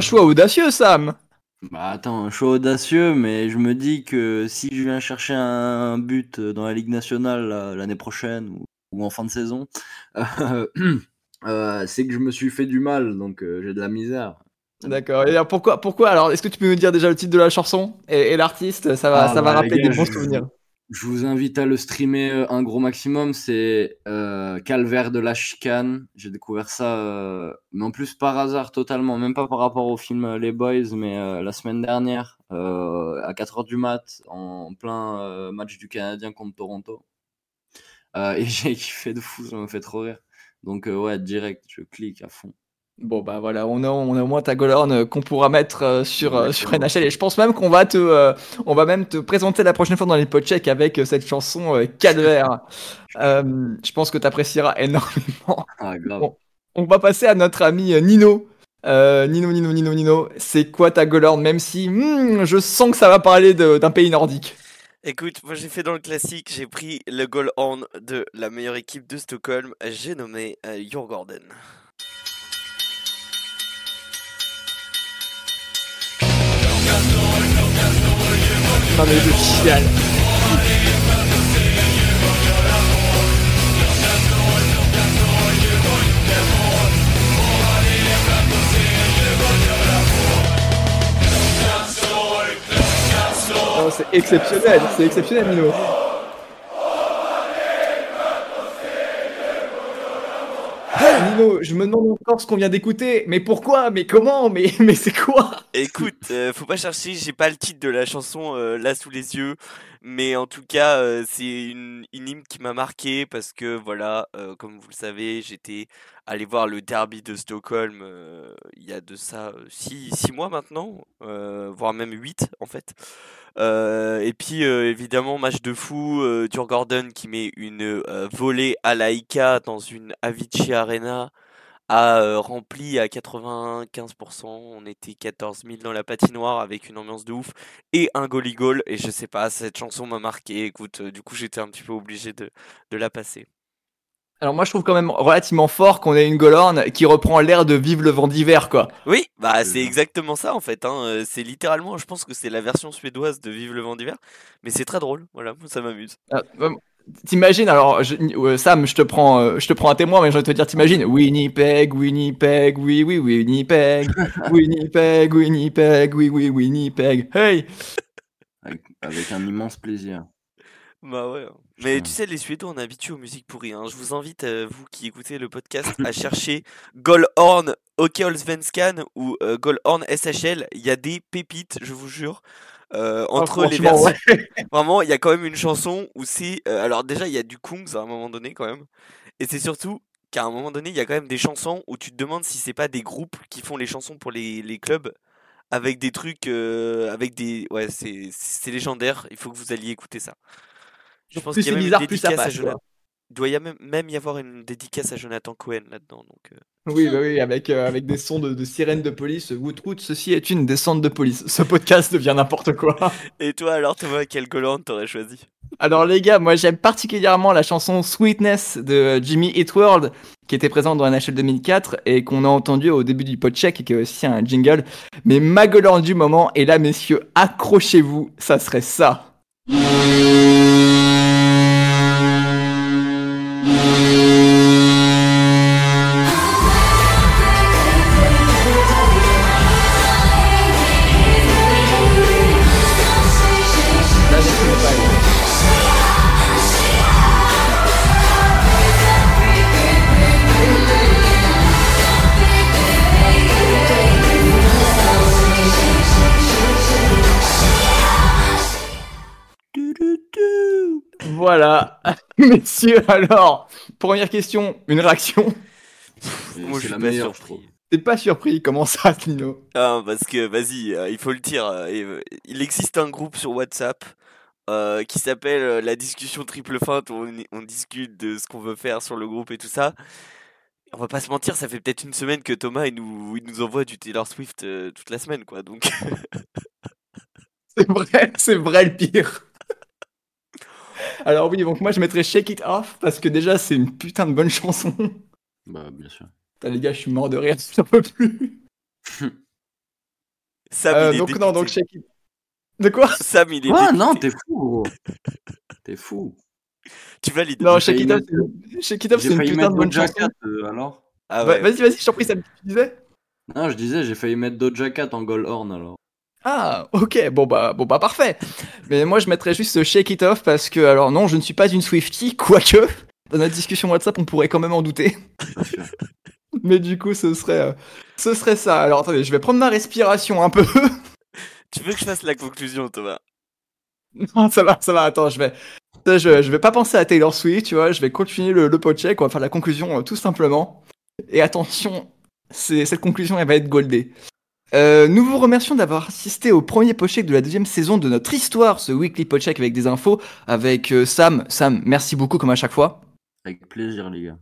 Un choix audacieux, Sam Bah attends, un choix audacieux, mais je me dis que si je viens chercher un but dans la Ligue nationale l'année prochaine ou, ou en fin de saison, euh, euh, c'est que je me suis fait du mal, donc euh, j'ai de la misère. D'accord. Et alors pourquoi, pourquoi Alors, est-ce que tu peux nous dire déjà le titre de la chanson et, et l'artiste? Ça va, Ah, ça va bah, rappeler gars, des bons je- souvenirs. Je vous invite à le streamer euh, un gros maximum. C'est euh, Calvaire de la chicane. J'ai découvert ça, euh, mais en plus par hasard totalement, même pas par rapport au film euh, Les Boys, mais euh, la semaine dernière, à 4h du mat, en plein match du Canadien contre Toronto. Et j'ai kiffé de fou, ça m'a fait trop rire. Donc ouais, direct, je clique à fond. Bon bah voilà, on a, on a au moins ta Golorn euh, qu'on pourra mettre euh, sur, euh, sur. NHL et je pense même qu'on va te, euh, on va même te présenter la prochaine fois dans les podchecks avec cette chanson euh, Calvaire. Euh, je pense que tu apprécieras énormément. Ah grave. Bon. On va passer à notre ami Nino. Euh, Nino, Nino, Nino, Nino, c'est quoi ta Golorn Même si hmm, je sens que ça va parler de- d'un pays nordique. Écoute, moi j'ai fait dans le classique, j'ai pris le goal horn de la meilleure équipe de Stockholm, j'ai nommé euh, Oh, c'est exceptionnel, c'est exceptionnel Nino. Nino, je me demande encore ce qu'on vient d'écouter. Mais pourquoi? Mais comment? Mais, mais c'est quoi? Écoute, euh, faut pas chercher, j'ai pas le titre de la chanson euh, là sous les yeux, mais en tout cas, euh, c'est une, hymne qui m'a marqué parce que voilà, comme vous le savez, j'étais allé voir le derby de Stockholm il y a de ça 6 six, mois maintenant, voire même 8 en fait. Euh, et puis euh, évidemment, match de fou, euh, Dur Gordon qui met une euh, volée à Laika dans une Avicii Arena a rempli à 95%. On était 14 000 dans la patinoire avec une ambiance de ouf et un goalie goal. Et je sais pas, cette chanson m'a marqué. Écoute, du coup, j'étais un petit peu obligé de la passer. Alors moi, je trouve quand même relativement fort qu'on ait une Golorne qui reprend l'air de Vive le vent d'hiver, quoi. Oui, bah C'est c'est exactement ça en fait. Hein. euh, C'est littéralement, je pense que c'est la version suédoise de Vive le vent d'hiver. Mais c'est très drôle. Voilà, ça m'amuse. Ah, euh, T'imagines, alors, je- euh, Sam, je te prends, euh, je te prends un témoin, mais je vais te dire, t'imagines, Winnipeg, Winnipeg, oui, oui, Winnipeg, Winnipeg, Winnipeg, oui, oui, Winnipeg, hey! Avec, avec un immense plaisir. Bah ouais. Mais tu sais, les Suédois, on est habitués aux musiques pourries. Hein. Je vous invite, euh, vous qui écoutez le podcast, à chercher Golhorn Hockeyallsvenskan ou euh, Golhorn SHL. Il y a des pépites, je vous jure. euh, entre les versions. ouais. Vraiment, il y a quand même une chanson où c'est. euh, alors, déjà, il y a du Kungs à un moment donné, quand même. Et c'est surtout qu'à un moment donné, il y a quand même des chansons où tu te demandes si c'est pas des groupes qui font les chansons pour les, les clubs. Avec des trucs. avec des. Ouais, c'est légendaire. Il faut que vous alliez écouter ça. Je pense Plus qu'il y a c'est même une bizarre, plus ça dédicace à passe, Jonathan. Il doit y a même, même y avoir une dédicace à Jonathan Cohen là-dedans. Donc, euh. Oui, bah oui, avec, euh, avec des sons de, de sirènes de police. Woodroot, ceci est une descente de police. Ce podcast devient n'importe quoi. Et toi, alors, Thomas, quel Goland t'aurais choisi? Alors les gars, moi j'aime particulièrement la chanson Sweetness de Jimmy Eat World qui était présente dans NHL 2004 et qu'on a entendu au début du podcheck et qui est aussi un jingle. Mais ma gueulante du moment, et là messieurs, accrochez-vous, ça serait ça. Messieurs, alors, première question, une réaction? Moi, je suis la pas meilleure, surpris. T'es pas surpris, comment ça, Nino? Ah, parce que, vas-y, euh, il faut le dire. euh, euh, il existe un groupe sur WhatsApp euh, qui s'appelle euh, La discussion triple feinte où on, discute de ce qu'on veut faire sur le groupe et tout ça. On va pas se mentir, ça fait peut-être une semaine que Thomas il nous, il nous envoie du Taylor Swift euh, toute la semaine, quoi. Donc, C'est vrai, c'est vrai le pire. Alors oui, donc moi je mettrais Shake It Off parce que déjà c'est une putain de bonne chanson. Bah, bien sûr. Putain, les gars, je suis mort de rire, j'en peux plus. Sam, Euh, il est donc non, donc. Shake It. De quoi Sam, il est Ah non, t'es fou, gros. T'es fou. Tu valides. Non, Shake It Off, c'est- Shake It Off, J'ai c'est une putain de bonne chanson. Euh, alors Ah ouais. Vas-y, vas-y, je t'en prie, ça me tu disais? Non, je disais, j'ai failli mettre Doja Cat en goal horn, alors. Ah, ok, bon bah, bon bah parfait. Mais moi je mettrais juste ce Shake It Off parce que, alors non, je ne suis pas une Swiftie, quoique, dans notre discussion WhatsApp, on pourrait quand même en douter. Mais du coup, ce serait, euh, ce serait ça. Alors attendez, je vais prendre ma respiration un peu. Tu veux que je fasse la conclusion, Thomas? Non, ça va, ça va, attends, je vais. Je, je vais pas penser à Taylor Swift, tu vois, je vais continuer le, le podcheck, on va faire la conclusion euh, tout simplement. Et attention, cette conclusion, elle va être goldée. Euh, nous vous remercions d'avoir assisté au premier podcheck de la deuxième saison de notre histoire, ce weekly podcheck avec des infos, avec euh, Sam. Sam, merci beaucoup comme à chaque fois. Avec plaisir, les gars.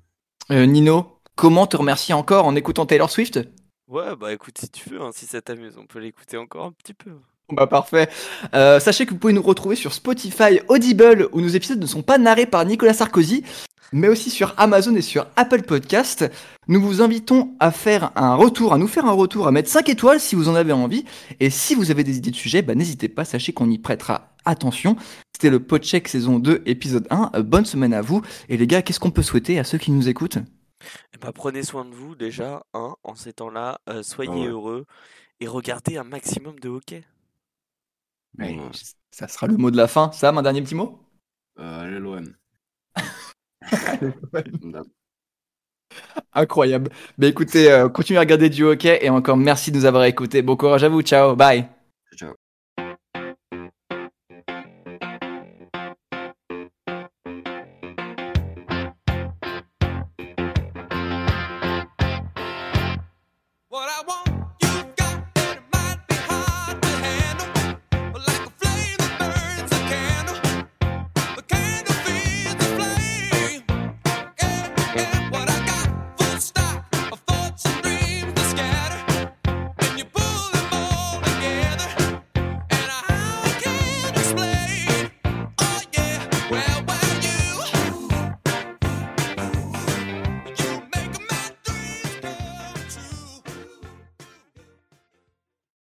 Euh, Nino, comment te remercier encore en écoutant Taylor Swift? Ouais, bah écoute, si tu veux, hein, si ça t'amuse, on peut l'écouter encore un petit peu. Bah parfait. Euh, sachez que vous pouvez nous retrouver sur Spotify, Audible, où nos épisodes ne sont pas narrés par Nicolas Sarkozy, mais aussi sur Amazon et sur Apple Podcast. Nous vous invitons à faire un retour, à nous faire un retour, à mettre 5 étoiles si vous en avez envie. Et si vous avez des idées de sujets, bah, n'hésitez pas, sachez qu'on y prêtera attention. C'était le Podcheck saison 2, épisode 1. Euh, bonne semaine à vous. Et les gars, qu'est-ce qu'on peut souhaiter à ceux qui nous écoutent? Eh bah, prenez soin de vous déjà, hein, en ces temps-là, euh, soyez ouais. heureux et regardez un maximum de hockey. Ouais. Ça sera le mot de la fin. Sam, un dernier petit mot? Euh, allez, l'OM. Incroyable. Bah écoutez, euh, continuez à regarder du hockey et encore merci de nous avoir écoutés. Bon courage à vous, ciao, bye.